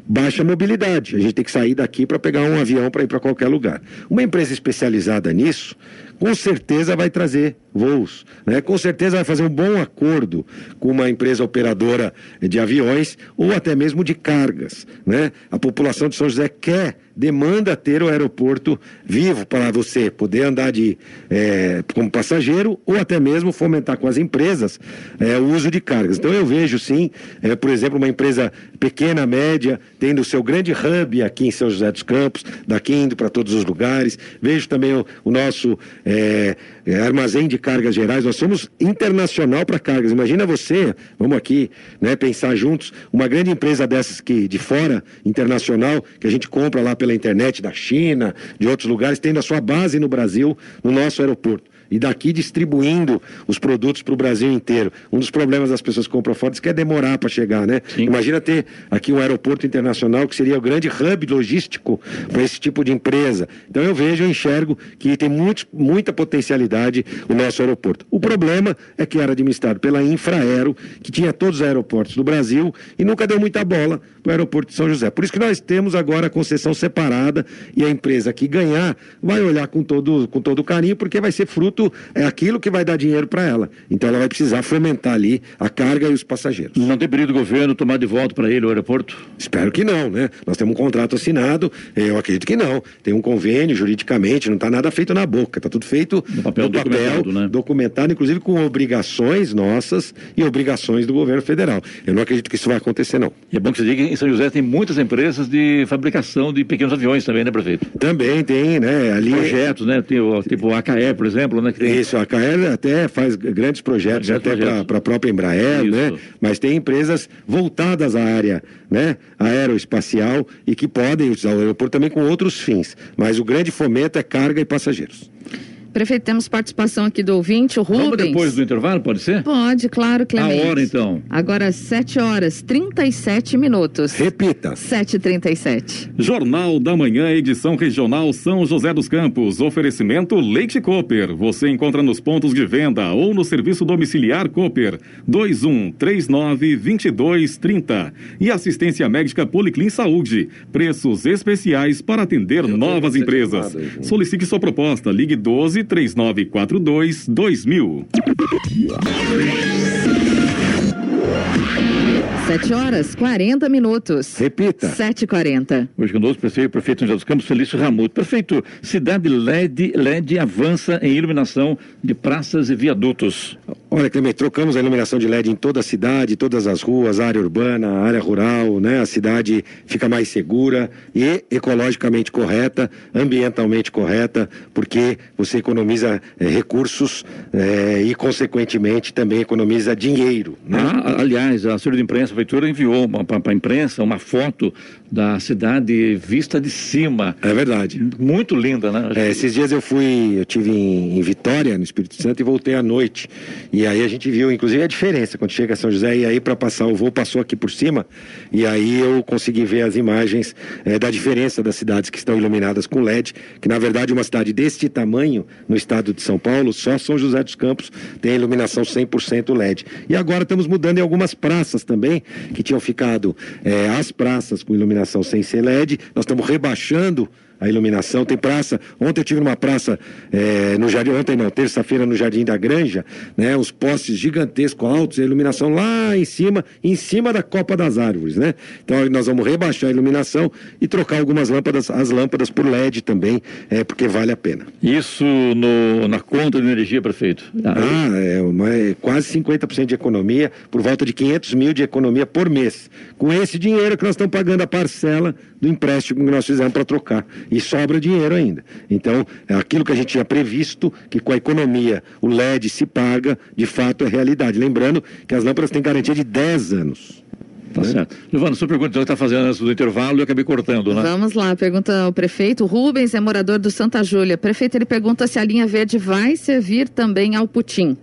baixa mobilidade. A gente tem que sair daqui para pegar um avião para ir para qualquer lugar. Uma empresa especializada nisso, com certeza vai trazer voos, né? Com certeza vai fazer um bom acordo com uma empresa operadora de aviões ou até mesmo de cargas, né? A população de São José quer demanda ter o aeroporto vivo para você poder andar de eh, como passageiro ou até mesmo fomentar com as empresas eh, o uso de cargas. Então eu vejo sim, eh, por exemplo, uma empresa pequena, média, tendo o seu grande hub aqui em São José dos Campos, daqui indo para todos os lugares. Vejo também o, o nosso eh, eh, armazém de cargas gerais. Nós somos internacional para cargas. Imagina você, vamos aqui, né, pensar juntos, uma grande empresa dessas que de fora, internacional, que a gente compra lá pela internet da China, de outros lugares, tendo a sua base no Brasil, no nosso aeroporto. E daqui distribuindo os produtos para o Brasil inteiro. Um dos problemas das pessoas que compram fora é que é demorar para chegar, né? Imagina ter aqui um aeroporto internacional que seria o grande hub logístico para esse tipo de empresa. Então eu vejo, eu enxergo que tem muito, muita potencialidade o nosso aeroporto. O problema é que era administrado pela Infraero, que tinha todos os aeroportos do Brasil e nunca deu muita bola para o aeroporto de São José. Por isso que nós temos agora a concessão separada e a empresa que ganhar vai olhar com todo, com todo carinho, porque vai ser fruto, é aquilo que vai dar dinheiro para ela. Então ela vai precisar fomentar ali a carga e os passageiros. Não tem perigo do governo tomar de volta para ele o aeroporto? Espero que não, né? Nós temos um contrato assinado, eu acredito que não. Tem um convênio juridicamente, não está nada feito na boca, está tudo feito No papel documentado, né? documentado, inclusive com obrigações nossas e obrigações do governo federal. Eu não acredito que isso vai acontecer, não. E é bom que você diga que em São José tem muitas empresas de fabricação de pequenos aviões também, né, prefeito? Também tem, né? Ali Projetos, né? Tem o, tipo o AKE, por exemplo, né? Isso, a KL até faz grandes projetos, Grandes até para a própria Embraer, Isso. né? Mas tem empresas voltadas à área né? aeroespacial e que podem usar o aeroporto também com outros fins. Mas o grande fomento é carga e passageiros. Prefeito, temos participação aqui do ouvinte, o Rubens. Vamos depois do intervalo, pode ser? Pode, claro, Clemente. A hora, então. Agora, 7 horas 37 minutos. Repita. 7h37. Jornal da Manhã, edição regional São José dos Campos. Oferecimento Leite Cooper. Você encontra nos pontos de venda ou no serviço domiciliar Cooper. 2139-2230. E assistência médica Policlin Saúde. Preços especiais para atender novas empresas. Solicite sua proposta. Ligue 12 3942 2000. 7 horas 40 minutos. Repita. 7h40. Hoje conosco, o prefeito, prefeito José dos Campos, Felício Ramuto. Prefeito, cidade LED, LED avança em iluminação de praças e viadutos. Olha, Clemente, trocamos a iluminação de LED em toda a cidade, todas as ruas, área urbana, área rural, né? A cidade fica mais segura e ecologicamente correta, ambientalmente correta, porque você economiza eh, recursos eh, e, consequentemente, também economiza dinheiro, né? Ah, aliás, a assessora de imprensa, a prefeitura enviou para a imprensa uma foto da cidade vista de cima. É verdade. Muito linda, né? É, esses dias eu fui, eu tive em, em Vitória, no Espírito Santo, e voltei à noite. E aí a gente viu, inclusive, a diferença quando chega a São José. E aí, para passar o voo, passou aqui por cima. E aí eu consegui ver as imagens é, da diferença das cidades que estão iluminadas com LED. Que na verdade, uma cidade deste tamanho, no estado de São Paulo, só São José dos Campos tem iluminação 100% LED. E agora estamos mudando em algumas praças também, que tinham ficado é, as praças com iluminação sem ser LED. Nós estamos rebaixando a iluminação. Tem praça. Ontem eu tive numa praça é, no Jardim, ontem não, terça-feira no Jardim da Granja, né? Os postes gigantescos, altos, a iluminação lá em cima, em cima da copa das árvores, né? Então nós vamos rebaixar a iluminação e trocar algumas lâmpadas, as lâmpadas por LED também, é, porque vale a pena. Isso no, na conta de energia, prefeito? Ah, é, uma, é quase 50% de economia, por volta de 500 mil de economia por mês. Com esse dinheiro que nós estamos pagando a parcela do empréstimo que nós fizemos para trocar. E sobra dinheiro ainda. Então, é aquilo que a gente tinha previsto, que com a economia o LED se paga, de fato é realidade. Lembrando que as lâmpadas têm garantia de 10 anos. Tá né? certo. Giovana, sua pergunta então está fazendo antes do intervalo e eu acabei cortando, né? Vamos lá, pergunta ao prefeito. Rubens é morador do Santa Júlia. Prefeito, ele pergunta se a linha verde vai servir também ao Putim.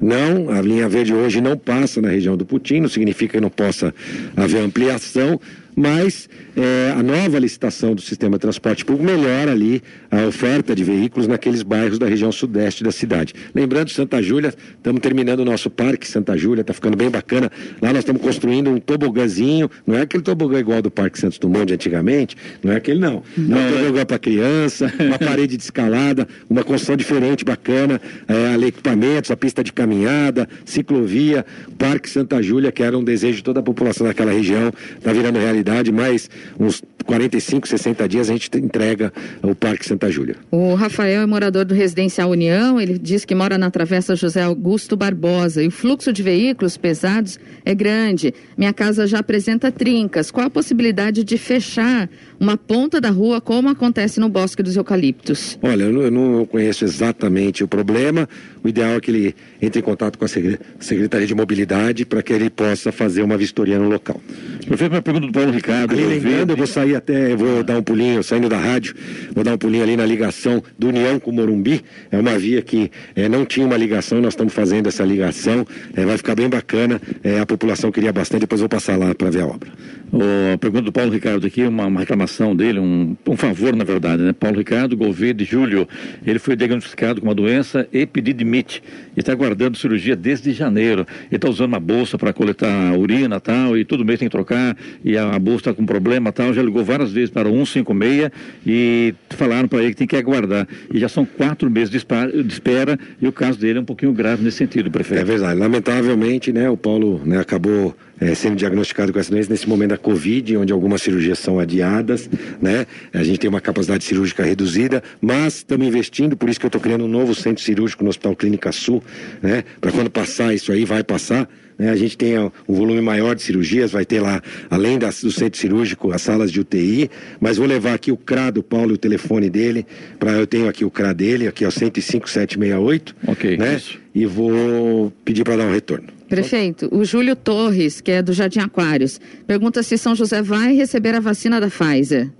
Não, a linha verde hoje não passa na região do Putim, não significa que não possa haver ampliação, mas é, a nova licitação do sistema de transporte público melhora ali a oferta de veículos naqueles bairros da região sudeste da cidade. Lembrando, Santa Júlia, estamos terminando o nosso parque Santa Júlia, está ficando bem bacana. Lá nós estamos construindo um tobogãzinho, não é aquele tobogã igual do Parque Santos Dumont de antigamente, não é aquele não. Não, é um tobogã para criança, uma parede de escalada, uma construção diferente, bacana, é, ali, equipamentos, a pista de caminhada, ciclovia, Parque Santa Júlia, que era um desejo de toda a população daquela região, está virando realidade, mas uns 45, 60 dias a gente entrega o Parque Santa Júlia. O Rafael é morador do Residencial União, ele diz que mora na Travessa José Augusto Barbosa e o fluxo de veículos pesados é grande. Minha casa já apresenta trincas. Qual a possibilidade de fechar uma ponta da rua como acontece no Bosque dos Eucaliptos? Olha, eu não conheço exatamente o problema. O ideal é que ele entre em contato com a Secretaria de Mobilidade para que ele possa fazer uma vistoria no local. Prefeito, uma pergunta do Paulo Ricardo. Ali, lembrando, eu vou sair até, vou dar um pulinho, saindo da rádio, vou dar um pulinho ali na ligação do União com o Morumbi. É uma via que é, não tinha uma ligação, nós estamos fazendo essa ligação. É, vai ficar bem bacana. É, a população queria bastante, depois vou passar lá para ver a obra. O, a pergunta do Paulo Ricardo aqui, uma, uma reclamação dele, um, um, favor na verdade, né? Paulo Ricardo Gouveia de Júlio, ele foi diagnosticado com uma doença epididimite e está aguardando cirurgia desde janeiro. Ele está usando uma bolsa para coletar urina tal, e todo mês tem que trocar, e a, a bolsa está com problema tal, já ligou várias vezes para 156 e falaram para ele que tem que aguardar. E já são quatro meses de, de espera e o caso dele é um pouquinho grave nesse sentido, prefeito. É verdade. Lamentavelmente, né, o Paulo né, acabou é, sendo diagnosticado com essa doença nesse momento da Covid, onde algumas cirurgias são adiadas, né? A gente tem uma capacidade cirúrgica reduzida, mas estamos investindo, por isso que eu estou criando um novo centro cirúrgico no Hospital Clínica Sul, né? Para quando passar isso aí, vai passar. Né? A gente tem um volume maior de cirurgias, vai ter lá, além das, do centro cirúrgico, as salas de UTI, mas vou levar aqui o CRA do Paulo e o telefone dele, para eu tenho aqui o CRA dele, aqui é o 105768, ok, né? Isso. E vou pedir para dar um retorno. Prefeito, o Júlio Torres, que é do Jardim Aquários, pergunta se São José vai receber a vacina da Pfizer.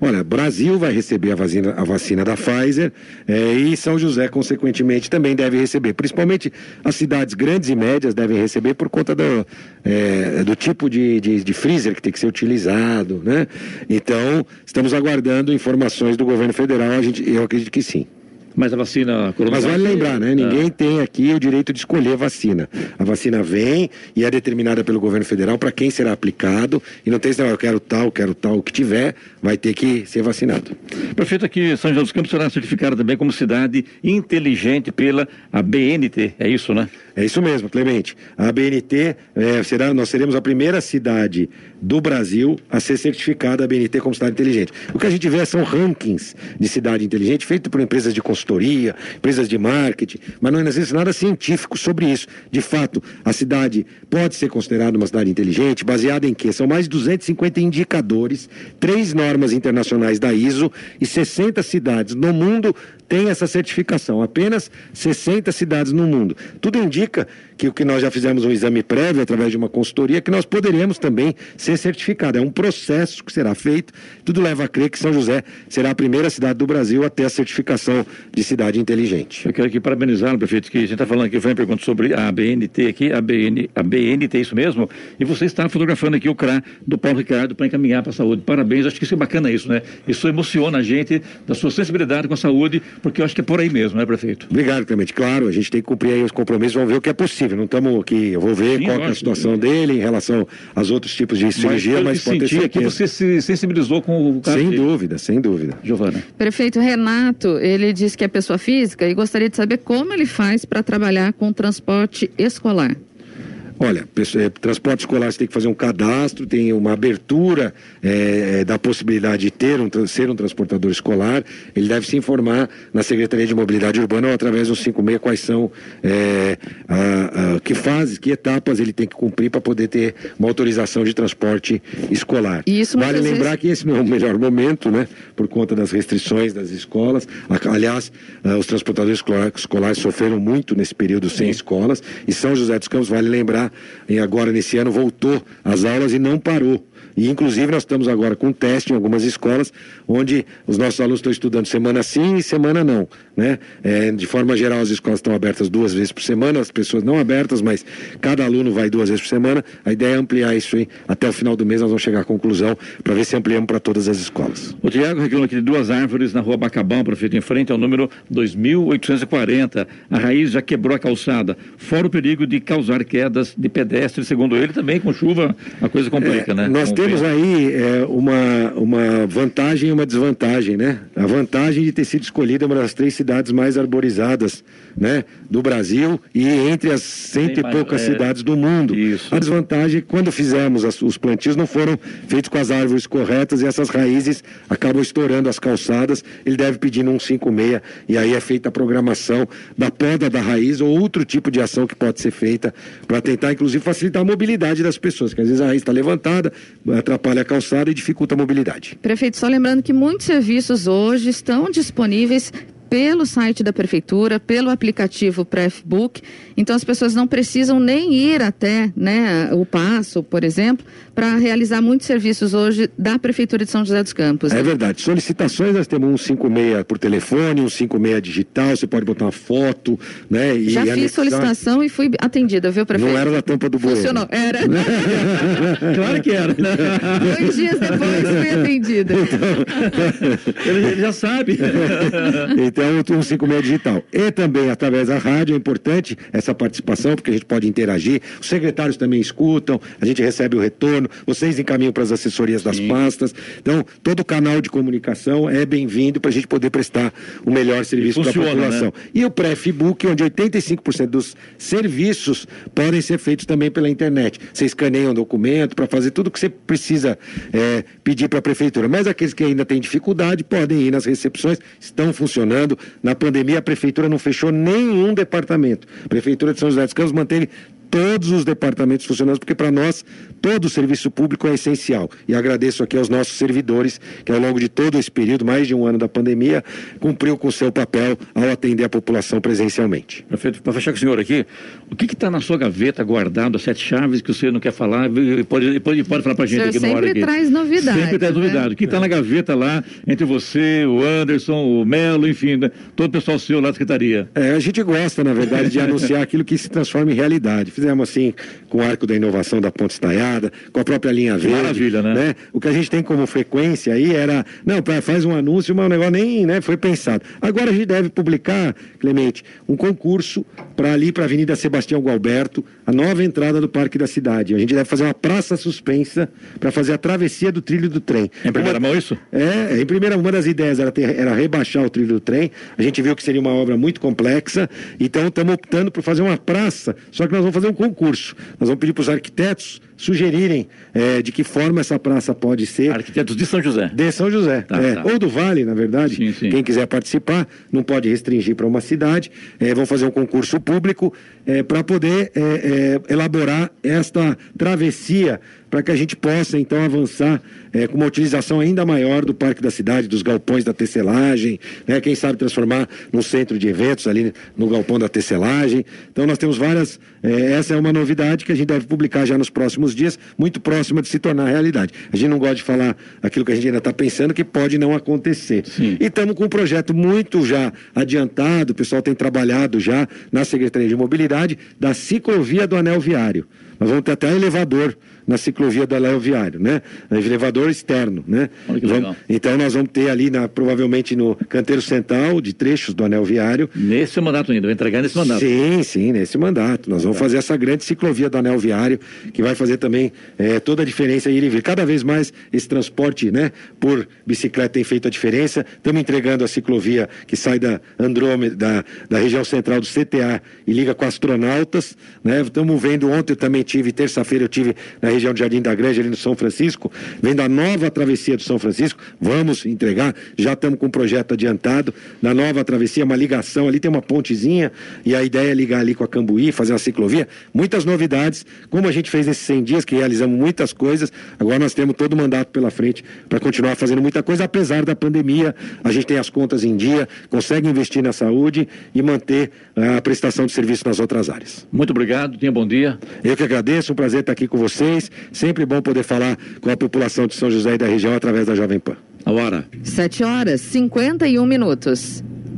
Olha, Brasil vai receber a vacina, a vacina da Pfizer é, e São José, consequentemente, também deve receber. Principalmente as cidades grandes e médias devem receber por conta do, é, do tipo de, de, de, freezer que tem que ser utilizado, né? Então, estamos aguardando informações do governo federal, a gente, eu acredito que sim. Mas a vacina Mas vale lembrar, né? Ninguém é. tem aqui o direito de escolher a vacina. A vacina vem e é determinada pelo governo federal para quem será aplicado. E não tem esse eu quero tal, quero tal, o que tiver, vai ter que ser vacinado. Prefeito, aqui São José dos Campos será certificada também como cidade inteligente pela ABNT, é isso, né? É isso mesmo, Clemente. A ABNT, é, será, nós seremos a primeira cidade do Brasil a ser certificada a ABNT como cidade inteligente. O que a gente vê são rankings de cidade inteligente feitos por empresas de consultoria, empresas de marketing, mas não existe nada científico sobre isso. De fato, a cidade pode ser considerada uma cidade inteligente, baseada em quê? São mais de 250 indicadores, três normas internacionais da ISO e 60 cidades no mundo têm essa certificação. Apenas 60 cidades no mundo. Tudo indica que o que nós já fizemos um exame prévio através de uma consultoria, que nós poderemos também ser certificados. É um processo que será feito. Tudo leva a crer que São José será a primeira cidade do Brasil a ter a certificação de cidade inteligente. Eu quero aqui parabenizá-lo, prefeito, que a gente está falando aqui, foi uma pergunta sobre a BNT aqui, a, BN, a BNT, isso mesmo? E você está fotografando aqui o CRA do Paulo Ricardo para encaminhar para a saúde. Parabéns, acho que isso é bacana isso, né? Isso emociona a gente, da sua sensibilidade com a saúde, porque eu acho que é por aí mesmo, né, prefeito? Obrigado, Clemente. Claro, a gente tem que cumprir aí os compromissos, vamos ver o que é possível. Não estamos aqui, eu vou ver Sim, qual que é a situação dele em relação aos outros tipos de cirurgia, pelo mas, que pode ter senti é que certeza. você se sensibilizou com o caso Sem dele. dúvida, sem dúvida. Giovana. Prefeito Renato, ele diz que é pessoa física e gostaria de saber como ele faz para trabalhar com transporte escolar. Olha, eh, transporte escolar você tem que fazer um cadastro, tem uma abertura eh, da possibilidade de ter um, ser um transportador escolar. Ele deve se informar na Secretaria de Mobilidade Urbana ou através do 56 quais são eh, a- a- que fases, que etapas ele tem que cumprir para poder ter uma autorização de transporte escolar. Isso vale muitas lembrar vezes- que esse não é o melhor momento, né? Por conta das restrições das escolas. Aliás, os transportadores escolar- escolares sofreram muito nesse período sem escolas. E São José dos Campos, vale lembrar, em agora nesse ano voltou às aulas e não parou. E inclusive nós estamos agora com teste em algumas escolas, onde os nossos alunos estão estudando semana sim e semana não. Né? É, de forma geral, as escolas estão abertas duas vezes por semana, as pessoas não abertas, mas cada aluno vai duas vezes por semana. A ideia é ampliar isso aí. Até o final do mês nós vamos chegar à conclusão para ver se ampliamos para todas as escolas. O Tiago reclama aqui de duas árvores na rua Bacabão, prefeito, em frente ao número 2840. A raiz já quebrou a calçada, fora o perigo de causar quedas de pedestres, segundo ele, também com chuva a coisa complica, É, né? Nós Com temos vento. aí é, uma, uma vantagem e uma desvantagem, né? A vantagem de ter sido escolhida uma das três cidades mais arborizadas, né? Do Brasil e entre as cento e poucas é, cidades do mundo. isso. A desvantagem é que quando fizemos as- os plantios não foram feitos com as árvores corretas e essas raízes acabam estourando as calçadas. Ele deve pedir um 56 e aí é feita a programação da poda da raiz ou outro tipo de ação que pode ser feita para tentar, inclusive, facilitar a mobilidade das pessoas, que às vezes a raiz está levantada, atrapalha a calçada e dificulta a mobilidade. Prefeito, só lembrando que muitos serviços hoje estão disponíveis pelo site da prefeitura, pelo aplicativo Prefbook. Então as pessoas não precisam nem ir até, né, o Passo, por exemplo, para realizar muitos serviços hoje da prefeitura de São José dos Campos. É verdade. Solicitações nós temos um 56 por telefone, um 56 digital, você pode botar uma foto, né? E Já fiz anexar. solicitação e fui atendida, viu, prefeito? Não era da tampa do bueiro. Funcionou, era. Claro que era. Dois dias depois fui atendida. ele, ele já sabe. Então, um 56 digital. E também através da rádio é importante essa participação, porque a gente pode interagir. Os secretários também escutam, a gente recebe o retorno, vocês encaminham para as assessorias das pastas. Então, todo canal de comunicação é bem-vindo para a gente poder prestar o melhor serviço para a funciona, população. né? E o pré-book, onde 85% dos serviços podem ser feitos também pela internet. Você escaneia um documento para fazer tudo o que você precisa é, pedir para a prefeitura. Mas aqueles que ainda têm dificuldade podem ir nas recepções, estão funcionando. Na pandemia, a prefeitura não fechou nenhum departamento. A prefeitura de São José dos Campos manteve todos os departamentos funcionando, porque para nós todo o serviço público é essencial. E agradeço aqui aos nossos servidores, que ao longo de todo esse período, mais de um ano da pandemia, cumpriu com o seu papel ao atender a população presencialmente. Prefeito, para fechar com o senhor aqui, o que está na sua gaveta guardado, as sete chaves que o senhor não quer falar? e Pode, pode, pode falar para a gente aqui na hora. sempre traz novidades, Sempre traz né? novidade. O que está na gaveta lá, entre você, o Anderson, o Melo, enfim, né? todo o pessoal seu lá da secretaria? É, a gente gosta, na verdade, de anunciar aquilo que se transforma em realidade. Fizemos assim com o Arco da Inovação da Ponte Estaiada, com a própria linha verde. maravilha, né? O que a gente tem como frequência aí era, não, pra- faz um anúncio, mas o negócio nem né, foi pensado. Agora a gente deve publicar, Clemente, um concurso para ali para a Avenida Sebastião Gualberto, a nova entrada do Parque da Cidade. A gente deve fazer uma praça suspensa para fazer a travessia do trilho do trem. Em primeira Uma- mão isso? é, em primeira, uma das ideias era, ter- era rebaixar o trilho do trem. A gente viu que seria uma obra muito complexa, então estamos optando por fazer uma praça, só que nós vamos fazer um concurso. Nós vamos pedir para os arquitetos sugerirem eh, de que forma essa praça pode ser. Arquitetos de São José. De São José, Tá, é, tá. ou do Vale, na verdade. Sim, sim. Quem quiser participar, não pode restringir para uma cidade. É, vão fazer um concurso público para poder é, é, elaborar esta travessia para que a gente possa então avançar é, com uma utilização ainda maior do Parque da Cidade, dos galpões da tecelagem, né? quem sabe transformar num centro de eventos ali no galpão da tecelagem. Então nós temos várias. é, essa é uma novidade que a gente deve publicar já nos próximos dias, muito próxima de se tornar realidade. A gente não gosta de falar aquilo que a gente ainda está pensando que pode não acontecer. Sim. E estamos com um projeto muito já adiantado, o pessoal tem trabalhado já na Secretaria de Mobilidade da ciclovia do Anel Viário. Nós vamos ter até elevador na ciclovia do anel viário, né? Elevador externo, né? Vamos- então nós vamos ter ali, na- provavelmente no canteiro central, de trechos do anel viário, Nesse mandato ainda, vai entregar nesse mandato. Sim, sim, nesse mandato. Nós vamos fazer essa grande ciclovia do anel viário, que vai fazer também eh, toda a diferença ir e vir. Cada vez mais esse transporte né, por bicicleta tem feito a diferença. Estamos entregando a ciclovia que sai da Andrômeda, da, da região central do CTA e liga com astronautas. Né? Estamos vendo, ontem eu também tive, terça-feira eu tive na região do Jardim da Granja, ali no São Francisco, vendo a nova travessia do São Francisco. Vamos entregar, já estamos com um projeto adiantado na nova travessia, uma ligação ali, tem uma pontezinha e a ideia é ligar ali com a Cambuí, fazer uma ciclovia. Muitas novidades, como a gente fez nesses 100 dias, que realizamos muitas coisas, agora nós temos todo o mandato pela frente para continuar fazendo muita coisa, apesar da pandemia, a gente tem as contas em dia, consegue investir na saúde e manter ah, a prestação de serviço nas outras áreas. Muito obrigado, tenha bom dia. Eu que agradeço, um prazer estar aqui com vocês. Sempre bom poder falar com a população de São José e da região através da Jovem Pan. A hora. 7 horas 51 minutos.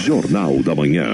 Jornal da Manhã.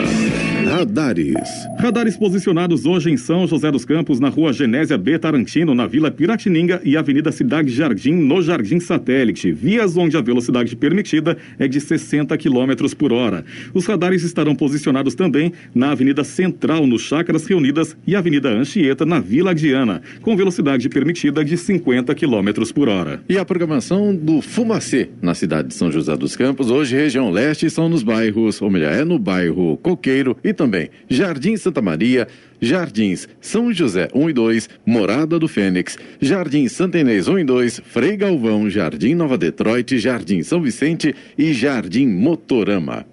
Radares. Radares posicionados hoje em São José dos Campos, na rua Genésia B. Tarantino, na Vila Piratininga e Avenida Cidade Jardim, no Jardim Satélite. Vias onde a velocidade permitida é de 60 km por hora. Os radares estarão posicionados também na Avenida Central, no Chácaras Reunidas e Avenida Anchieta, na Vila Diana, com velocidade permitida de 50 km por hora. E a programação do Fumacê, na cidade de São José dos Campos, hoje região leste, são nos bairros, é no bairro Coqueiro e também Jardim Santa Maria, Jardins São José 1 e 2, Morada do Fênix, Jardim Santa Inês 1 e 2, Frei Galvão, Jardim Nova Detroit, Jardim São Vicente e Jardim Motorama.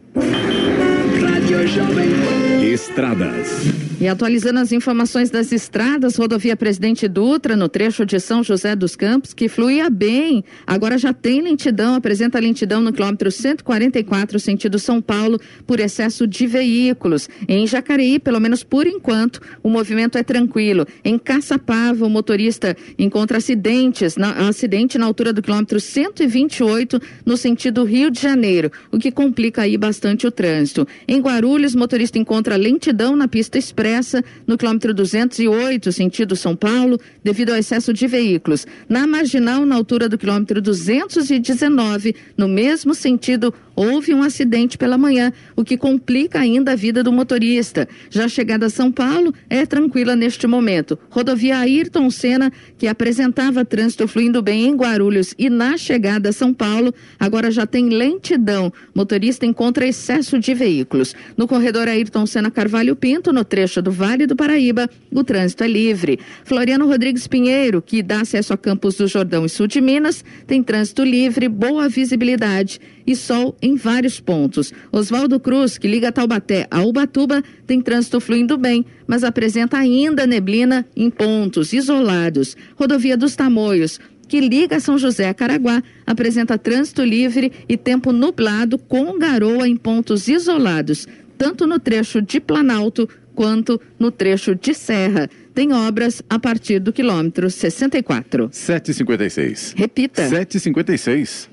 Estradas. E atualizando as informações das estradas, rodovia Presidente Dutra, no trecho de São José dos Campos, que fluía bem. Agora já tem lentidão, apresenta lentidão no quilômetro 144, sentido São Paulo, por excesso de veículos. Em Jacareí, pelo menos por enquanto, o movimento é tranquilo. Em Caçapava, o motorista encontra acidentes, na, acidente na altura do quilômetro 128, no sentido Rio de Janeiro, o que complica aí bastante o trânsito. Em Guarulhos, motorista encontra lentidão na pista expressa no quilômetro 208, sentido São Paulo, devido ao excesso de veículos. Na marginal, na altura do quilômetro 219, no mesmo sentido, houve um acidente pela manhã, o que complica ainda a vida do motorista. Já chegada a São Paulo é tranquila neste momento. Rodovia Ayrton Senna, que apresentava trânsito fluindo bem em Guarulhos e na chegada a São Paulo, agora já tem lentidão. Motorista encontra excesso de veículos. No corredor Ayrton Senna Carvalho Pinto, no trecho do Vale do Paraíba, o trânsito é livre. Floriano Rodrigues Pinheiro, que dá acesso a Campos do Jordão e Sul de Minas, tem trânsito livre, boa visibilidade e sol em vários pontos. Oswaldo Cruz, que liga Taubaté a Ubatuba, tem trânsito fluindo bem, mas apresenta ainda neblina em pontos isolados. Rodovia dos Tamoios, que liga São José a Caraguá, apresenta trânsito livre e tempo nublado com garoa em pontos isolados, tanto no trecho de Planalto quanto no trecho de Serra. Tem obras a partir do quilômetro 64. 756. Repita. 756.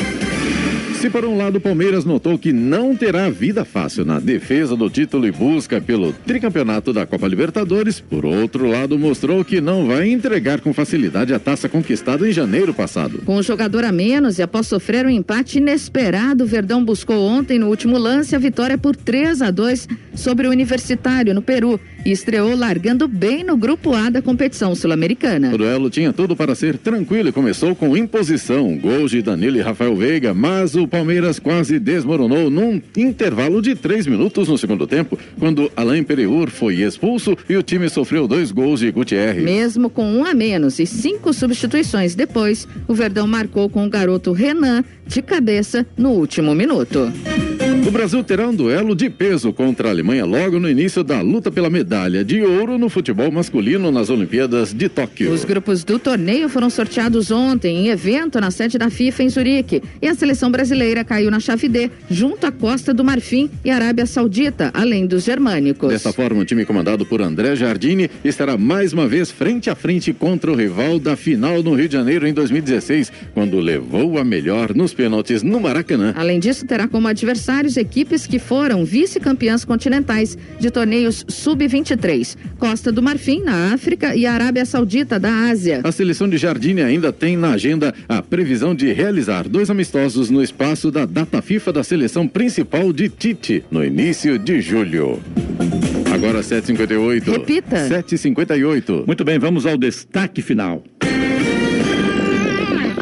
Se por um lado o Palmeiras notou que não terá vida fácil na defesa do título e busca pelo tricampeonato da Copa Libertadores, por outro lado mostrou que não vai entregar com facilidade a taça conquistada em janeiro passado. Com o jogador a menos e após sofrer um empate inesperado, o Verdão buscou ontem no último lance a vitória por 3 a 2 sobre o Universitário no Peru e estreou largando bem no grupo A da competição sul-americana. O duelo tinha tudo para ser tranquilo e começou com imposição. Gols de Danilo e Rafael Veiga, mas o Palmeiras quase desmoronou num intervalo de três minutos no segundo tempo, quando Alain Pereur foi expulso e o time sofreu dois gols de Gutierrez. Mesmo com um a menos e cinco substituições depois, o Verdão marcou com o garoto Renan de cabeça no último minuto. O Brasil terá um duelo de peso contra a Alemanha logo no início da luta pela medalha de ouro no futebol masculino nas Olimpíadas de Tóquio. Os grupos do torneio foram sorteados ontem em evento na sede da FIFA em Zurique e a seleção brasileira caiu na chave D junto à Costa do Marfim e Arábia Saudita, além dos germânicos. Dessa forma, o time comandado por André Jardine estará mais uma vez frente a frente contra o rival da final no Rio de Janeiro em 2016, quando levou a melhor nos pênaltis no Maracanã. Além disso, terá como adversários equipes que foram vice-campeãs continentais de torneios sub-23, Costa do Marfim na África e Arábia Saudita da Ásia. A seleção de Jardine ainda tem na agenda a previsão de realizar dois amistosos no espaço da data FIFA da seleção principal de Tite, no início de julho. Agora 7h58. Repita. 7h58. Muito bem, vamos ao destaque final.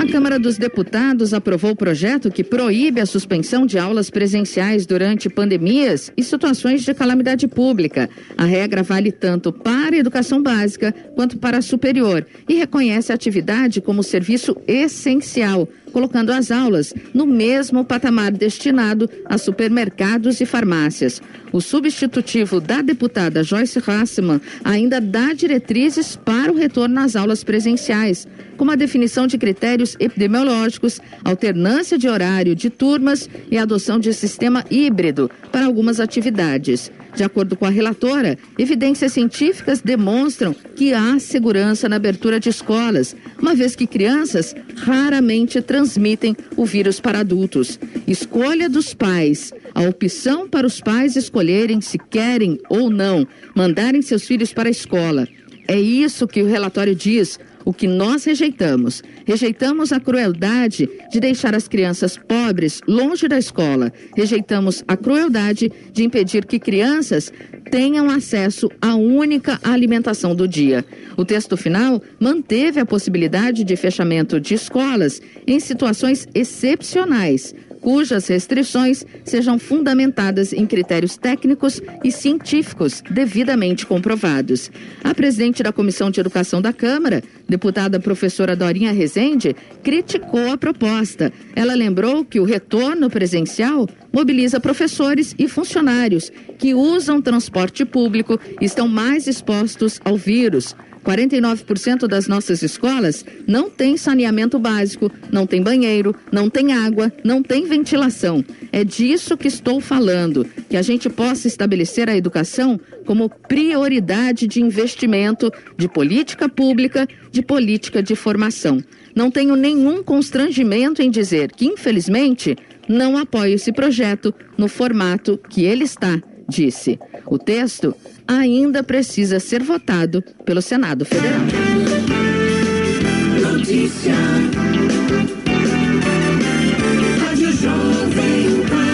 A Câmara dos Deputados aprovou o projeto que proíbe a suspensão de aulas presenciais durante pandemias e situações de calamidade pública. A regra vale tanto para a educação básica quanto para a superior e reconhece a atividade como serviço essencial, colocando as aulas no mesmo patamar destinado a supermercados e farmácias. O substitutivo da deputada Joyce Hassman ainda dá diretrizes para o retorno às aulas presenciais, como a definição de critérios epidemiológicos, alternância de horário de turmas e adoção de sistema híbrido para algumas atividades. De acordo com a relatora, evidências científicas demonstram que há segurança na abertura de escolas, uma vez que crianças raramente transmitem o vírus para adultos. Escolha dos pais. A opção para os pais escolherem se querem ou não mandarem seus filhos para a escola. É isso que o relatório diz. O que nós rejeitamos? Rejeitamos a crueldade de deixar as crianças pobres longe da escola. Rejeitamos a crueldade de impedir que crianças tenham acesso à única alimentação do dia. O texto final manteve a possibilidade de fechamento de escolas em situações excepcionais cujas restrições sejam fundamentadas em critérios técnicos e científicos devidamente comprovados. A presidente da Comissão de Educação da Câmara, deputada professora Dorinha Rezende, criticou a proposta. Ela lembrou que o retorno presencial mobiliza professores e funcionários que usam transporte público e estão mais expostos ao vírus. 49% das nossas escolas não tem saneamento básico, não tem banheiro, não tem água, não tem ventilação. É disso que estou falando, que a gente possa estabelecer a educação como prioridade de investimento, de política pública, de política de formação. Não tenho nenhum constrangimento em dizer que, infelizmente, não apoio esse projeto no formato que ele está, disse. O texto ainda precisa ser votado pelo Senado Federal. Notícia. Rádio Jovem Pan.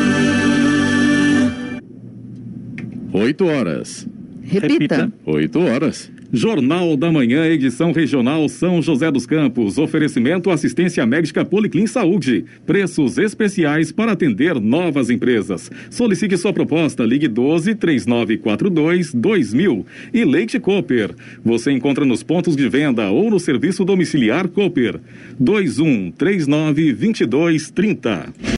8 horas. Repita. 8 horas. Jornal da Manhã, edição regional São José dos Campos. Oferecimento assistência médica Policlin Saúde. Preços especiais para atender novas empresas. Solicite sua proposta. Ligue 12 3942 2000. E Leite Cooper. Você encontra nos pontos de venda ou no serviço domiciliar Cooper. 21 39 22 30.